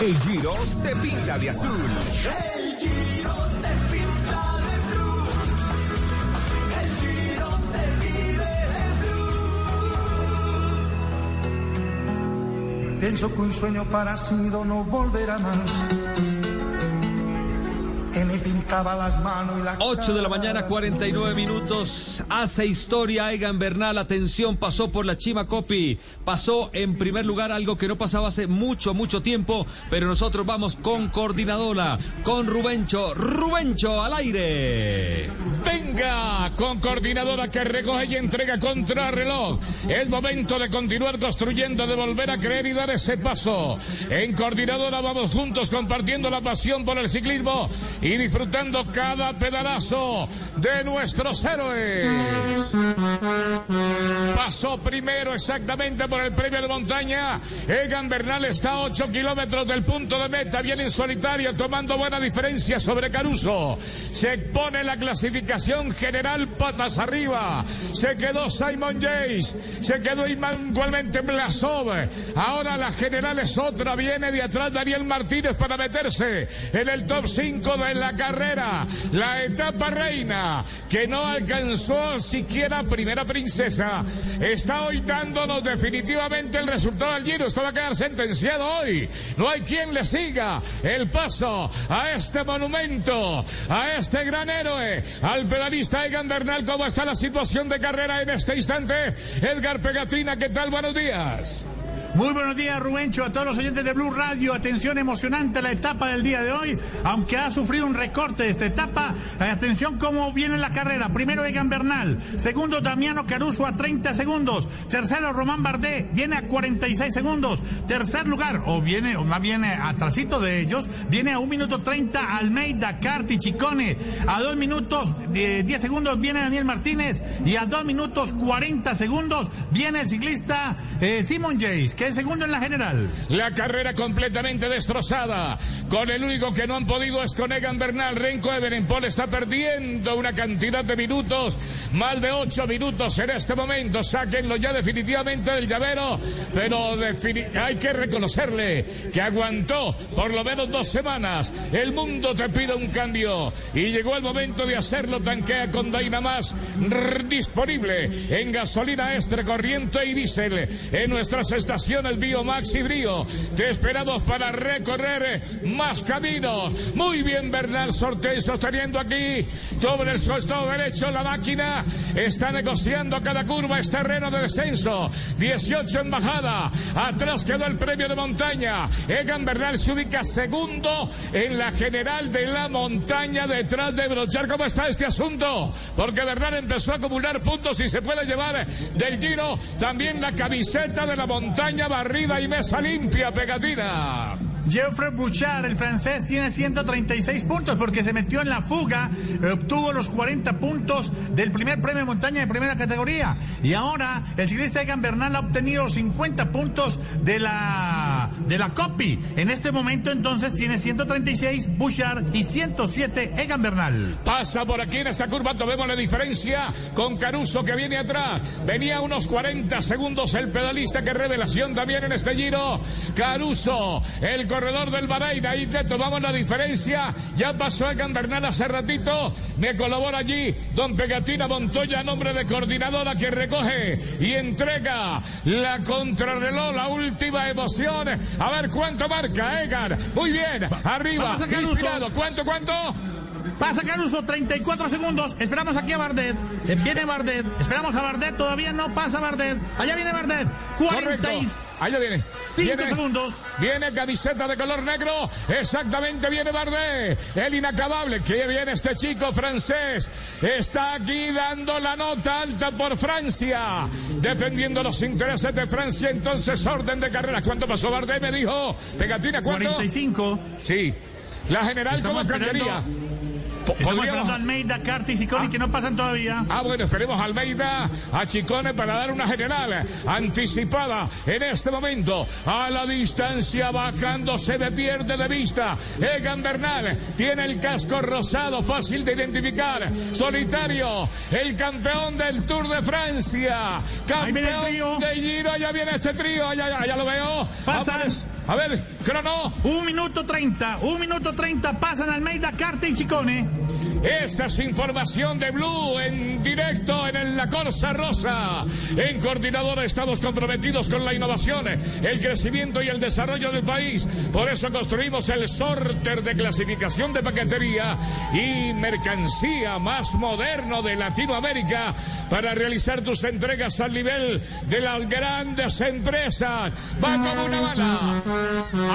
El Giro se pinta de azul. El Giro se pinta de blue. El Giro se vive de blue. Pienso que un sueño parecido no volverá más. Pintaba las la 8 de la mañana, 49 minutos. Hace historia Egan Bernal. Atención, pasó por la Chima Copi. Pasó en primer lugar algo que no pasaba hace mucho, mucho tiempo. Pero nosotros vamos con coordinadora, con Rubencho. Rubencho al aire. Venga, con coordinadora que recoge y entrega contra reloj. Es momento de continuar construyendo, de volver a creer y dar ese paso. En coordinadora vamos juntos compartiendo la pasión por el ciclismo y disfrutando cada pedalazo de nuestros héroes. Pasó primero exactamente por el premio de montaña. Egan Bernal está a 8 kilómetros del punto de meta, bien en solitario, tomando buena diferencia sobre Caruso. Se pone la clasificación general patas arriba. Se quedó Simon Jace, se quedó igualmente Blasov. Ahora la general es otra, viene de atrás Daniel Martínez para meterse en el top 5 de la carrera. La etapa reina, que no alcanzó siquiera primera princesa, está hoy dándonos definitivamente el resultado del giro. Esto va a quedar sentenciado hoy. No hay quien le siga el paso a este monumento, a este gran héroe, al pedalista Egan Bernal. ¿Cómo está la situación de carrera en este instante? Edgar Pegatina, ¿qué tal? Buenos días. Muy buenos días, Rubencho, a todos los oyentes de Blue Radio. Atención emocionante la etapa del día de hoy, aunque ha sufrido un recorte esta etapa. Eh, atención cómo viene la carrera. Primero Egan Bernal, segundo Damiano Caruso a 30 segundos, tercero Román Bardet viene a 46 segundos, tercer lugar, o viene, o más bien atrasito de ellos, viene a 1 minuto 30 Almeida, Carti, Chicone, a 2 minutos 10 segundos viene Daniel Martínez y a 2 minutos 40 segundos viene el ciclista eh, Simon Jace que es segundo en la general. La carrera completamente destrozada. Con el único que no han podido es con Egan Bernal. Renko Eberenpol está perdiendo una cantidad de minutos. Más de ocho minutos en este momento. Sáquenlo ya definitivamente del llavero. Pero hay que reconocerle que aguantó por lo menos dos semanas. El mundo te pide un cambio. Y llegó el momento de hacerlo. Tanquea con Dynamas disponible en gasolina extra corriente y diésel en nuestras estaciones el Biomax y Brío. Te esperamos para recorrer más caminos. Muy bien, Bernal Sortés sosteniendo aquí sobre el costado derecho la máquina. Está negociando cada curva, es terreno de descenso. 18 en bajada. Atrás quedó el premio de montaña. Egan Bernal se ubica segundo en la general de la montaña detrás de Brochar. ¿Cómo está este asunto? Porque Bernal empezó a acumular puntos y se puede llevar del giro también la camiseta de la montaña barrida y mesa limpia, pegatina. Geoffrey Bouchard, el francés, tiene 136 puntos porque se metió en la fuga, obtuvo los 40 puntos del primer premio de montaña de primera categoría. Y ahora el ciclista Egan Bernal ha obtenido 50 puntos de la, de la Copy. En este momento entonces tiene 136 Bouchard y 107 Egan Bernal. Pasa por aquí en esta curva, vemos la diferencia con Caruso que viene atrás. Venía unos 40 segundos el pedalista, que revelación también en este giro. Caruso, el corredor del Bahrein. Ahí te tomamos la diferencia. Ya pasó Egan Bernal hace ratito. Me colabora allí don Pegatina Montoya, nombre de coordinadora que recoge y entrega la contrarreloj, la última emoción. A ver cuánto marca Egan. Muy bien, arriba, inspirado. ¿Cuánto, cuánto? Pasa Caruso, 34 segundos. Esperamos aquí a Bardet. Eh, viene Bardet. Esperamos a Bardet. Todavía no pasa Bardet. Allá viene Bardet. 46. Allá viene. 5 segundos. Viene camiseta de color negro. Exactamente viene Bardet. El inacabable. Que viene este chico francés. Está aquí dando la nota alta por Francia. Defendiendo los intereses de Francia. Entonces, orden de carrera. ¿Cuánto pasó Bardet? Me dijo. Pegatina, ¿cuánto? 45. Sí. La general, ¿cómo cambiaría? Estamos esperando a Almeida, Carti y Chicone que no pasan todavía. Ah, bueno, esperemos a Almeida, a Chicone para dar una general anticipada en este momento. A la distancia, bajando, se me pierde de vista. Egan Bernal tiene el casco rosado, fácil de identificar. Solitario, el campeón del Tour de Francia. Campeón de Giro, allá viene este trío, allá, allá lo veo. Pasa. A ver, crono. Un minuto treinta, un minuto treinta, pasan Almeida, Carte y Chicone. Esta es información de Blue en directo en el La Corsa Rosa. En Coordinadora estamos comprometidos con la innovación, el crecimiento y el desarrollo del país. Por eso construimos el sorter de clasificación de paquetería y mercancía más moderno de Latinoamérica para realizar tus entregas al nivel de las grandes empresas. Va como una bala.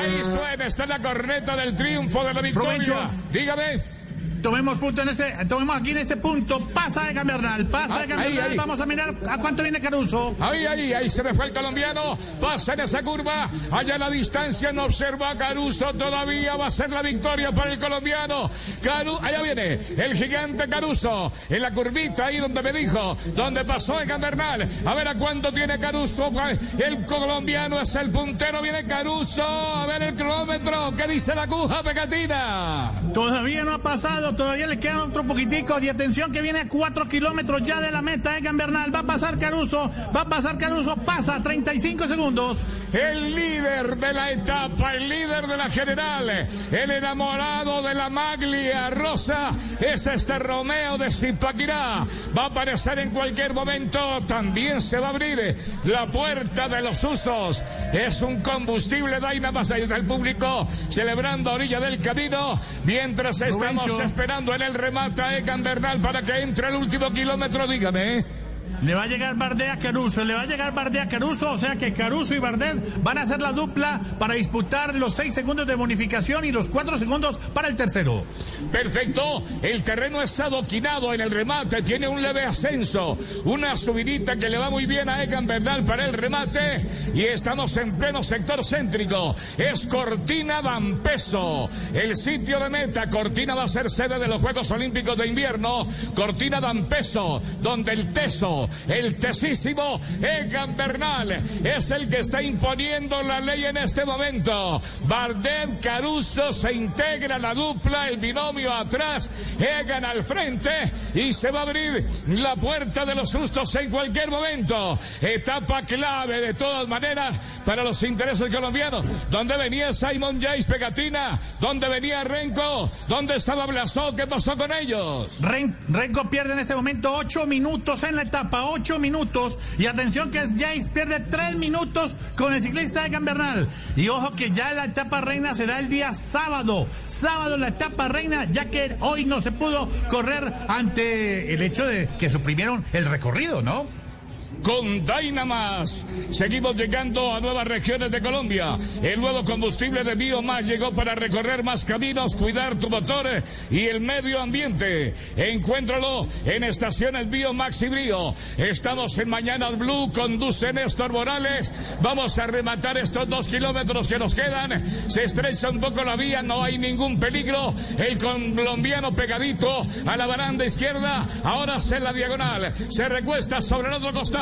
Ahí suena, está la corneta del triunfo de la victoria. Dígame. Tomemos punto en este, tomemos aquí en este punto, pasa de Bernal, pasa Ah, de ahí, Bernal, ahí. vamos a mirar a cuánto viene Caruso. Ahí, ahí, ahí se me fue el colombiano. Pasa en esa curva. Allá a la distancia no observa a Caruso. Todavía va a ser la victoria para el colombiano. Caru, allá viene el gigante Caruso. En la curvita ahí donde me dijo, donde pasó Egan Bernal. A ver a cuánto tiene Caruso. El colombiano es el puntero. Viene Caruso. A ver el kilómetro. ¿Qué dice la aguja pegatina? Todavía no ha pasado, todavía le queda otro poquitico. Y atención que viene a 4 kilómetros ya de la meta Egan Bernal. Va a pasar Caruso, va a pasar Caruso, pasa 35 segundos. El líder de la etapa, el líder de la general, el enamorado de la maglia rosa, es este Romeo de Zipaquirá. Va a aparecer en cualquier momento, también se va a abrir la puerta de los usos. Es un combustible Dynamas, ahí está el público celebrando a orilla del camino, mientras estamos Rubencho. Esperando en el remate a Egan Bernal para que entre el último kilómetro, dígame. Le va a llegar Bardet Caruso, le va a llegar Bardet Caruso, o sea que Caruso y Bardet van a hacer la dupla para disputar los 6 segundos de bonificación y los 4 segundos para el tercero. Perfecto, el terreno es adoquinado en el remate, tiene un leve ascenso, una subidita que le va muy bien a Egan Bernal para el remate y estamos en pleno sector céntrico. Es Cortina D'Ampeso, el sitio de meta. Cortina va a ser sede de los Juegos Olímpicos de Invierno. Cortina D'Ampeso, donde el teso, el tesísimo Egan Bernal es el que está imponiendo la ley en este momento. Bardet Caruso se integra la dupla, el binomio atrás, Egan al frente y se va a abrir la puerta de los sustos en cualquier momento. Etapa clave de todas maneras para los intereses colombianos. ¿Dónde venía Simon Jace Pegatina? ¿Dónde venía Renko? ¿Dónde estaba Blasó? ¿Qué pasó con ellos? Ren- Renko pierde en este momento 8 minutos en la etapa, 8 minutos. Y atención que Jace pierde 3 minutos con el ciclista Egan Bernal. Y ojo que ya la etapa reina será el día sábado. Sábado la etapa reina, ya que hoy no se pudo correr ante el hecho de que suprimieron el recorrido, ¿no? Con Dynamas. Seguimos llegando a nuevas regiones de Colombia. El nuevo combustible de Biomás llegó para recorrer más caminos, cuidar tu motor y el medio ambiente. Encuéntralo en estaciones Biomax y Brío. Estamos en Mañanas Blue, conduce Néstor Morales. Vamos a rematar estos dos kilómetros que nos quedan. Se estrecha un poco la vía, no hay ningún peligro. El colombiano pegadito a la baranda izquierda. Ahora se la diagonal. Se recuesta sobre el otro costado.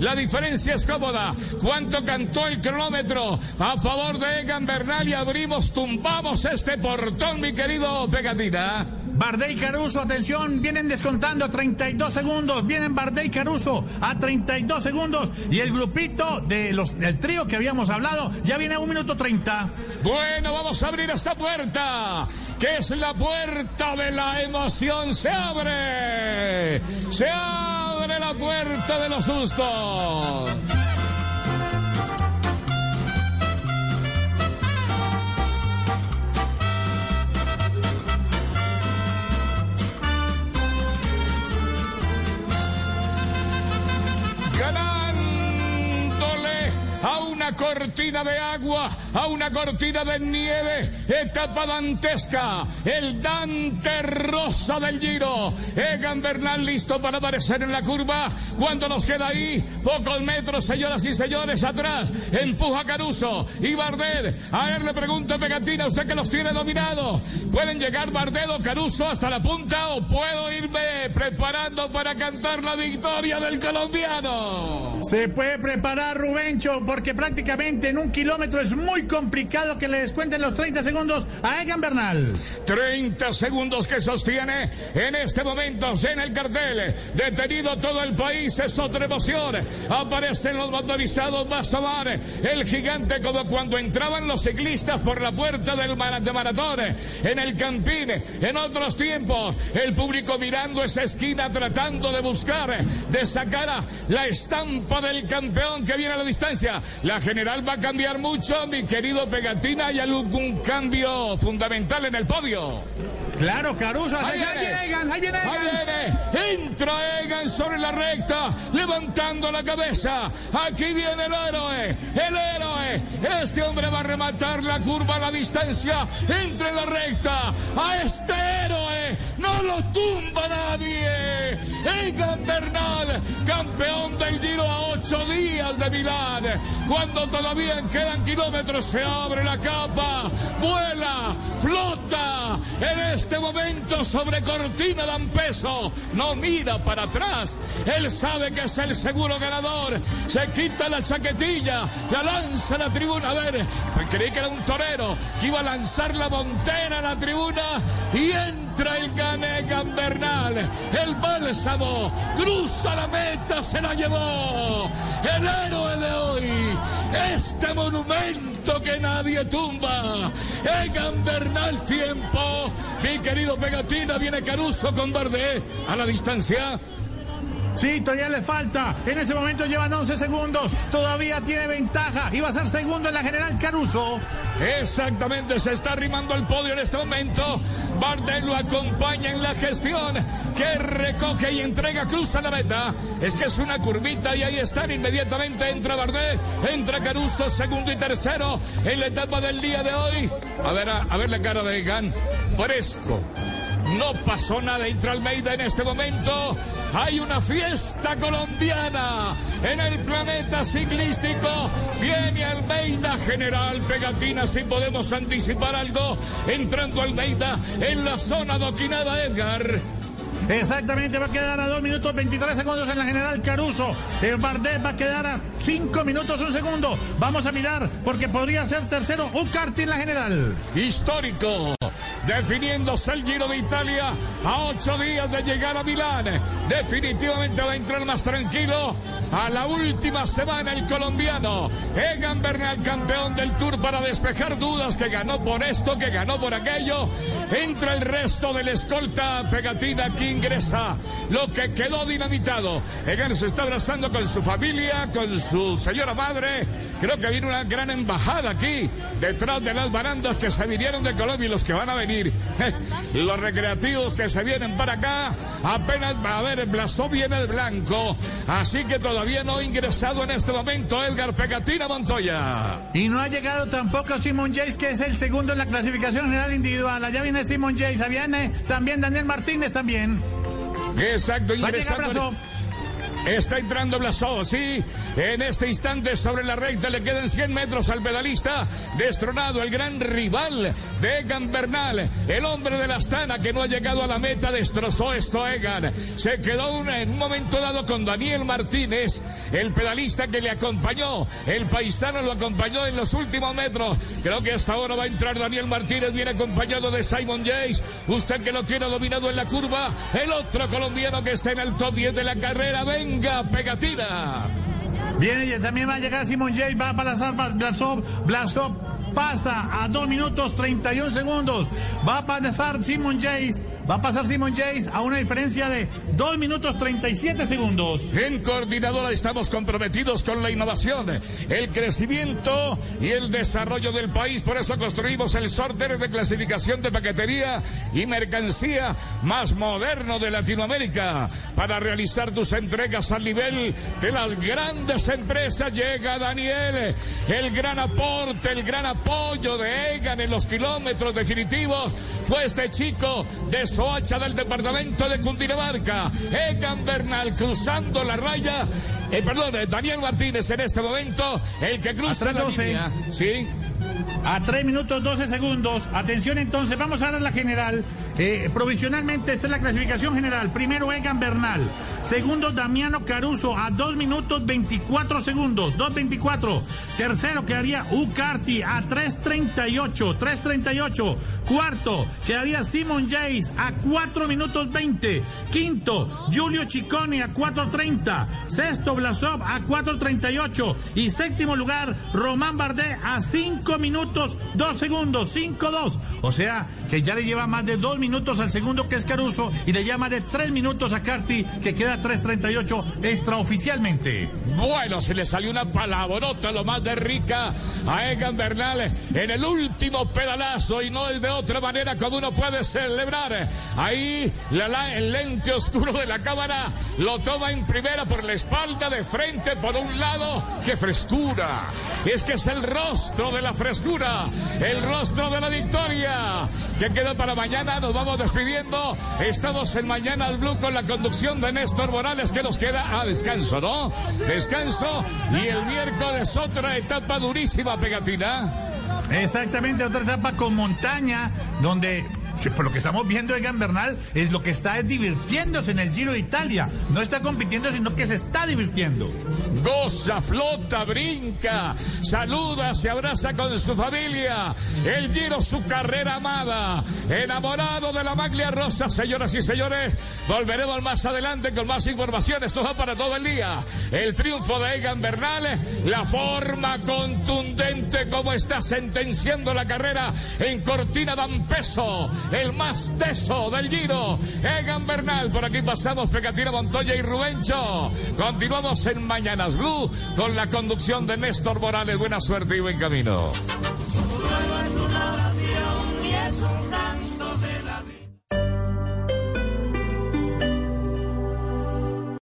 La diferencia es cómoda. ¿Cuánto cantó el cronómetro? A favor de Egan Bernal y abrimos, tumbamos este portón, mi querido Pegatina. Bardet y Caruso, atención, vienen descontando 32 segundos, vienen Bardet y Caruso a 32 segundos y el grupito de los, del trío que habíamos hablado ya viene a 1 minuto 30. Bueno, vamos a abrir esta puerta, que es la puerta de la emoción. Se abre, se abre la puerta de los sustos. Cortina de agua, a una cortina de nieve, etapa dantesca, el Dante Rosa del Giro, Egan Bernal listo para aparecer en la curva, cuando nos queda ahí, pocos metros, señoras y señores, atrás, empuja Caruso y Bardet, a ver le pregunto Pegatina, usted que los tiene dominados, ¿pueden llegar Bardet o Caruso hasta la punta o puedo irme preparando para cantar la victoria del colombiano? Se puede preparar Rubencho porque prácticamente prácticamente en un kilómetro es muy complicado que le descuenten los 30 segundos a Egan Bernal. 30 segundos que sostiene en este momento en el cartel. Detenido todo el país, es otra emoción. Aparecen los motorizados Basamar, el gigante como cuando entraban los ciclistas por la puerta del de maratón, en el Campín, en otros tiempos, el público mirando esa esquina tratando de buscar, de sacar a la estampa del campeón que viene a la distancia. General va a cambiar mucho, mi querido Pegatina, hay algún cambio fundamental en el podio. Claro, Caruso. Ahí viene, Egan, ahí viene Egan. Ahí viene. Entra Egan sobre la recta, levantando la cabeza. Aquí viene el héroe, el héroe. Este hombre va a rematar la curva a la distancia entre la recta. A este héroe no lo tumba nadie. Egan Bernal, campeón del Giro a ocho días de Milán. Cuando todavía quedan kilómetros, se abre la capa, vuela, flota en este momento sobre Cortina de peso. No mira para atrás. Él sabe que es el seguro ganador. Se quita la chaquetilla, la lanza a la tribuna. A ver, creí que era un torero que iba a lanzar la montera a la tribuna y entra el Ganegan Bernal. El bálsamo cruza la meta, se la llevó. El héroe de hoy. Este monumento que nadie tumba. Egan Bernal tiempo. Mi querido Pegatina, viene Caruso con Verde a la distancia. Sí, todavía le falta. En ese momento llevan 11 segundos. Todavía tiene ventaja. Y va a ser segundo en la general Caruso. Exactamente, se está arrimando al podio en este momento. Bardet lo acompaña en la gestión. Que recoge y entrega, cruza la meta. Es que es una curvita y ahí están inmediatamente. Entra Bardet, entra Caruso, segundo y tercero en la etapa del día de hoy. A ver, a, a ver la cara de Egan. Fresco. No pasó nada entre Almeida en este momento. Hay una fiesta colombiana en el planeta ciclístico. Viene Almeida, General Pegatina, si podemos anticipar algo. Entrando Almeida en la zona doquinada Edgar. Exactamente, va a quedar a 2 minutos 23 segundos en la general Caruso. El Bardet va a quedar a 5 minutos un segundo. Vamos a mirar porque podría ser tercero Ucarti en la general. Histórico definiéndose el Giro de Italia a ocho días de llegar a Milán. Definitivamente va a entrar más tranquilo a la última semana el colombiano Egan Bernal, campeón del Tour para despejar dudas que ganó por esto, que ganó por aquello. Entra el resto del escolta pegatina que ingresa lo que quedó dinamitado. Egan se está abrazando con su familia, con su señora madre. Creo que viene una gran embajada aquí detrás de las barandas que se vinieron de Colombia y los que van a venir. Los recreativos que se vienen para acá. Apenas va a ver, el blasón viene de blanco. Así que todavía no ha ingresado en este momento Edgar Pegatina Montoya. Y no ha llegado tampoco Simon Jace, que es el segundo en la clasificación general individual. Allá viene Simon Jace, viene también Daniel Martínez también. Exacto, Va ingresando. Está entrando Blasov, sí. En este instante sobre la recta le quedan 100 metros al pedalista. Destronado el gran rival de Egan Bernal. El hombre de la Astana que no ha llegado a la meta destrozó esto Egan. Se quedó una- en un momento dado con Daniel Martínez, el pedalista que le acompañó. El paisano lo acompañó en los últimos metros. Creo que hasta ahora va a entrar Daniel Martínez, viene acompañado de Simon Yates. Usted que lo tiene dominado en la curva. El otro colombiano que está en el top 10 de la carrera. Venga, pegatina. Viene y también va a llegar Simon Jay, va a pasar Blasov, Blasov pasa a 2 minutos 31 segundos, va a pasar Simon Jace, va a pasar Simon Jace a una diferencia de 2 minutos 37 segundos. En Coordinadora estamos comprometidos con la innovación, el crecimiento y el desarrollo del país. Por eso construimos el sorteo de clasificación de paquetería y mercancía más moderno de Latinoamérica. Para realizar tus entregas al nivel de las grandes empresas llega Daniel. El gran aporte, el gran apoyo de Egan en los kilómetros definitivos fue este chico de Soacha del departamento de Cundinamarca. Egan Bernal cruzando la raya. Eh, perdón, eh, Daniel Martínez en este momento, el que cruza la 12. línea. Sí. a 3 minutos 12 segundos. Atención entonces, vamos a dar la general. Eh, provisionalmente, esta es la clasificación general. Primero Egan Bernal. Segundo Damiano Caruso a 2 minutos 24 segundos. 2.24. Tercero quedaría Ucarti a 3.38. 3.38. Cuarto quedaría Simon Jace a 4 minutos 20. Quinto, Julio Ciccone a 4.30. Sexto, Blasov a 4.38. Y séptimo lugar, Román Bardet a 5 minutos 2 segundos. 5.2. O sea que ya le lleva más de 2 minutos al segundo que es Caruso y le llama de 3 minutos a Carti que queda 3.38 extraoficialmente. Bueno, se le salió una palabrota lo más de rica a Egan Bernal en el último pedalazo y no de otra manera como uno puede celebrar. Ahí la, la- el lente oscuro de la cámara lo toma en primera por la espalda, de frente por un lado. ¡Qué frescura! Es que es el rostro de la frescura, el rostro de la victoria. Que queda para mañana, vamos despidiendo. Estamos en Mañana al Blue con la conducción de Néstor Morales que nos queda a descanso, ¿no? Descanso y el miércoles otra etapa durísima, pegatina. Exactamente, otra etapa con montaña, donde por lo que estamos viendo Egan Bernal es lo que está es divirtiéndose en el Giro de Italia. No está compitiendo, sino que se está divirtiendo. Goza, flota, brinca, saluda, se abraza con su familia. El Giro, su carrera amada. Enamorado de la maglia rosa, señoras y señores. Volveremos más adelante con más información. Esto va para todo el día. El triunfo de Egan Bernal, la forma contundente como está sentenciando la carrera en Cortina d'Ampezzo. El más teso del Giro. Egan Bernal, por aquí pasamos Pegatina Montoya y Rubencho. Continuamos en Mañanas Blue con la conducción de Néstor Morales. Buena suerte y buen camino.